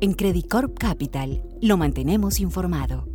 En Credit Corp Capital lo mantenemos informado.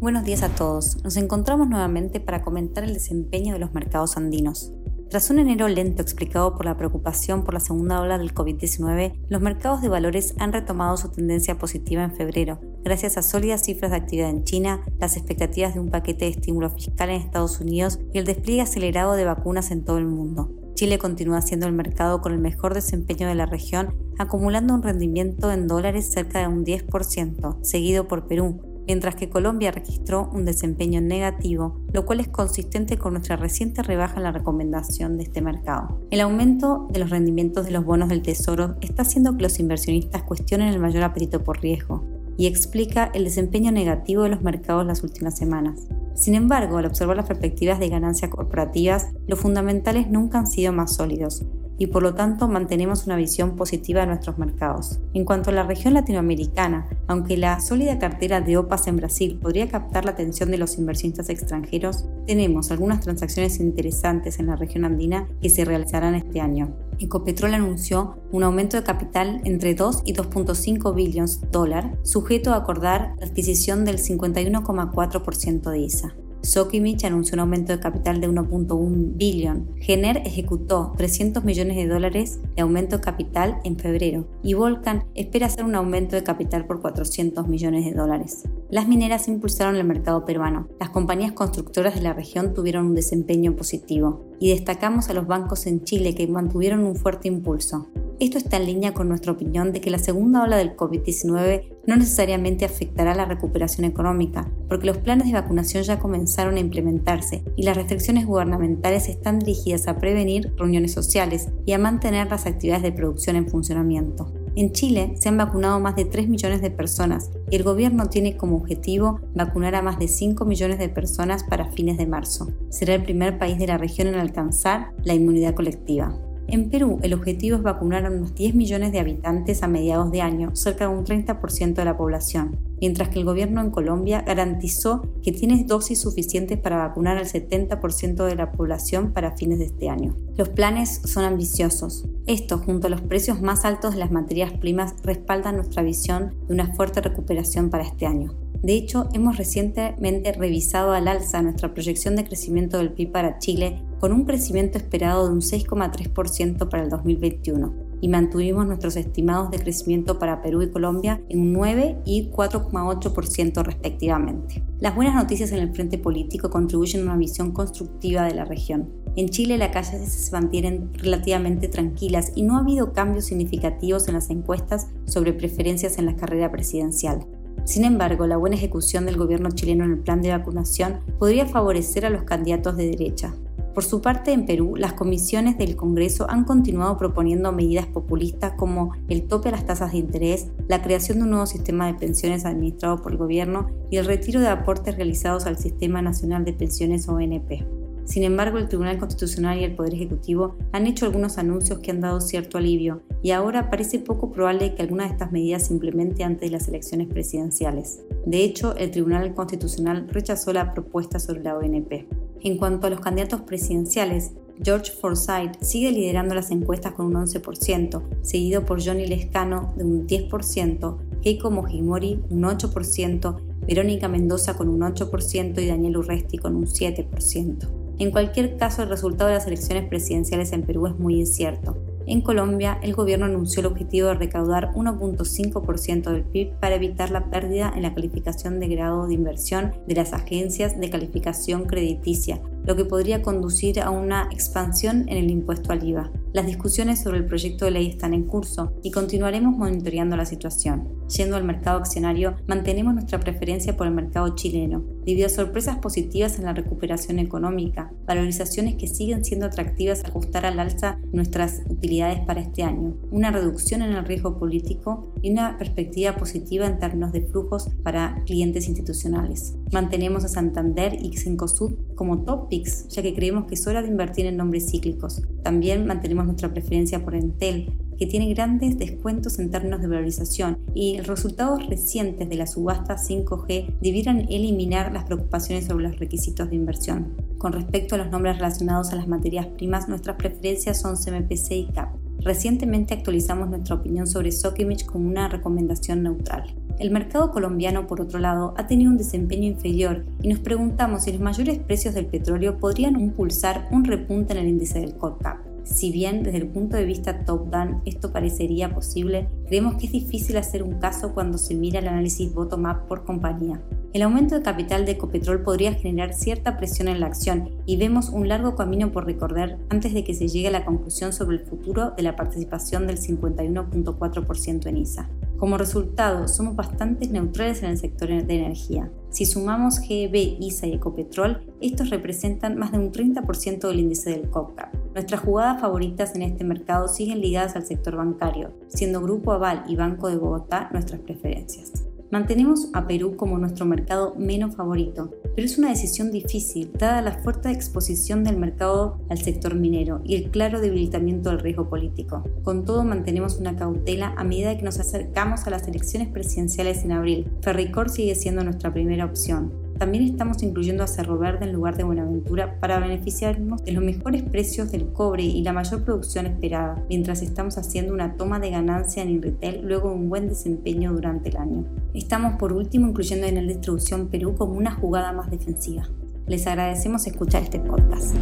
Buenos días a todos. Nos encontramos nuevamente para comentar el desempeño de los mercados andinos. Tras un enero lento explicado por la preocupación por la segunda ola del COVID-19, los mercados de valores han retomado su tendencia positiva en febrero, gracias a sólidas cifras de actividad en China, las expectativas de un paquete de estímulo fiscal en Estados Unidos y el despliegue acelerado de vacunas en todo el mundo. Chile continúa siendo el mercado con el mejor desempeño de la región, acumulando un rendimiento en dólares cerca de un 10%, seguido por Perú, mientras que Colombia registró un desempeño negativo, lo cual es consistente con nuestra reciente rebaja en la recomendación de este mercado. El aumento de los rendimientos de los bonos del Tesoro está haciendo que los inversionistas cuestionen el mayor apetito por riesgo y explica el desempeño negativo de los mercados las últimas semanas. Sin embargo, al observar las perspectivas de ganancias corporativas, los fundamentales nunca han sido más sólidos y por lo tanto mantenemos una visión positiva de nuestros mercados. En cuanto a la región latinoamericana, aunque la sólida cartera de OPAS en Brasil podría captar la atención de los inversionistas extranjeros, tenemos algunas transacciones interesantes en la región andina que se realizarán este año. Ecopetrol anunció un aumento de capital entre 2 y 2.5 billones de dólares, sujeto a acordar la adquisición del 51,4% de ISA. Sokimich anunció un aumento de capital de 1.1 billón. Gener ejecutó 300 millones de dólares de aumento de capital en febrero y Volcan espera hacer un aumento de capital por 400 millones de dólares. Las mineras impulsaron el mercado peruano. Las compañías constructoras de la región tuvieron un desempeño positivo y destacamos a los bancos en Chile que mantuvieron un fuerte impulso. Esto está en línea con nuestra opinión de que la segunda ola del COVID-19 no necesariamente afectará la recuperación económica, porque los planes de vacunación ya comenzaron a implementarse y las restricciones gubernamentales están dirigidas a prevenir reuniones sociales y a mantener las actividades de producción en funcionamiento. En Chile se han vacunado más de 3 millones de personas y el gobierno tiene como objetivo vacunar a más de 5 millones de personas para fines de marzo. Será el primer país de la región en alcanzar la inmunidad colectiva. En Perú, el objetivo es vacunar a unos 10 millones de habitantes a mediados de año, cerca de un 30% de la población, mientras que el gobierno en Colombia garantizó que tiene dosis suficientes para vacunar al 70% de la población para fines de este año. Los planes son ambiciosos. Esto, junto a los precios más altos de las materias primas, respalda nuestra visión de una fuerte recuperación para este año. De hecho, hemos recientemente revisado al alza nuestra proyección de crecimiento del PIB para Chile con un crecimiento esperado de un 6,3% para el 2021 y mantuvimos nuestros estimados de crecimiento para Perú y Colombia en un 9 y 4,8% respectivamente. Las buenas noticias en el frente político contribuyen a una visión constructiva de la región. En Chile las calles se mantienen relativamente tranquilas y no ha habido cambios significativos en las encuestas sobre preferencias en la carrera presidencial. Sin embargo, la buena ejecución del gobierno chileno en el plan de vacunación podría favorecer a los candidatos de derecha. Por su parte, en Perú, las comisiones del Congreso han continuado proponiendo medidas populistas como el tope a las tasas de interés, la creación de un nuevo sistema de pensiones administrado por el gobierno y el retiro de aportes realizados al Sistema Nacional de Pensiones ONP. Sin embargo, el Tribunal Constitucional y el Poder Ejecutivo han hecho algunos anuncios que han dado cierto alivio y ahora parece poco probable que alguna de estas medidas se implemente antes de las elecciones presidenciales. De hecho, el Tribunal Constitucional rechazó la propuesta sobre la ONP. En cuanto a los candidatos presidenciales, George Forsyth sigue liderando las encuestas con un 11%, seguido por Johnny Lescano de un 10%, Keiko Mojimori un 8%, Verónica Mendoza con un 8% y Daniel Urresti con un 7%. En cualquier caso, el resultado de las elecciones presidenciales en Perú es muy incierto. En Colombia, el gobierno anunció el objetivo de recaudar 1.5% del PIB para evitar la pérdida en la calificación de grado de inversión de las agencias de calificación crediticia, lo que podría conducir a una expansión en el impuesto al IVA. Las discusiones sobre el proyecto de ley están en curso y continuaremos monitoreando la situación. Yendo al mercado accionario, mantenemos nuestra preferencia por el mercado chileno, debido a sorpresas positivas en la recuperación económica, valorizaciones que siguen siendo atractivas ajustar al alza nuestras utilidades para este año, una reducción en el riesgo político y una perspectiva positiva en términos de flujos para clientes institucionales. Mantenemos a Santander y Cencosud como top picks, ya que creemos que es hora de invertir en nombres cíclicos. También mantenemos nuestra preferencia por Entel, que tiene grandes descuentos en términos de valorización y resultados recientes de la subasta 5G debieran eliminar las preocupaciones sobre los requisitos de inversión. Con respecto a los nombres relacionados a las materias primas, nuestras preferencias son CMPC y CAP. Recientemente actualizamos nuestra opinión sobre Sokimich con una recomendación neutral. El mercado colombiano, por otro lado, ha tenido un desempeño inferior y nos preguntamos si los mayores precios del petróleo podrían impulsar un repunte en el índice del CORCAP. Si bien desde el punto de vista top-down esto parecería posible, creemos que es difícil hacer un caso cuando se mira el análisis bottom-up por compañía. El aumento de capital de Ecopetrol podría generar cierta presión en la acción y vemos un largo camino por recorrer antes de que se llegue a la conclusión sobre el futuro de la participación del 51.4% en ISA. Como resultado, somos bastante neutrales en el sector de energía. Si sumamos GEB, ISA y Ecopetrol, estos representan más de un 30% del índice del COPCAP. Nuestras jugadas favoritas en este mercado siguen ligadas al sector bancario, siendo Grupo Aval y Banco de Bogotá nuestras preferencias. Mantenemos a Perú como nuestro mercado menos favorito, pero es una decisión difícil dada la fuerte exposición del mercado al sector minero y el claro debilitamiento del riesgo político. Con todo mantenemos una cautela a medida que nos acercamos a las elecciones presidenciales en abril. Ferricor sigue siendo nuestra primera opción, también estamos incluyendo a Cerro Verde en lugar de Buenaventura para beneficiarnos de los mejores precios del cobre y la mayor producción esperada, mientras estamos haciendo una toma de ganancia en Inritel luego de un buen desempeño durante el año. Estamos por último incluyendo en el distribución Perú como una jugada más defensiva. Les agradecemos escuchar este podcast.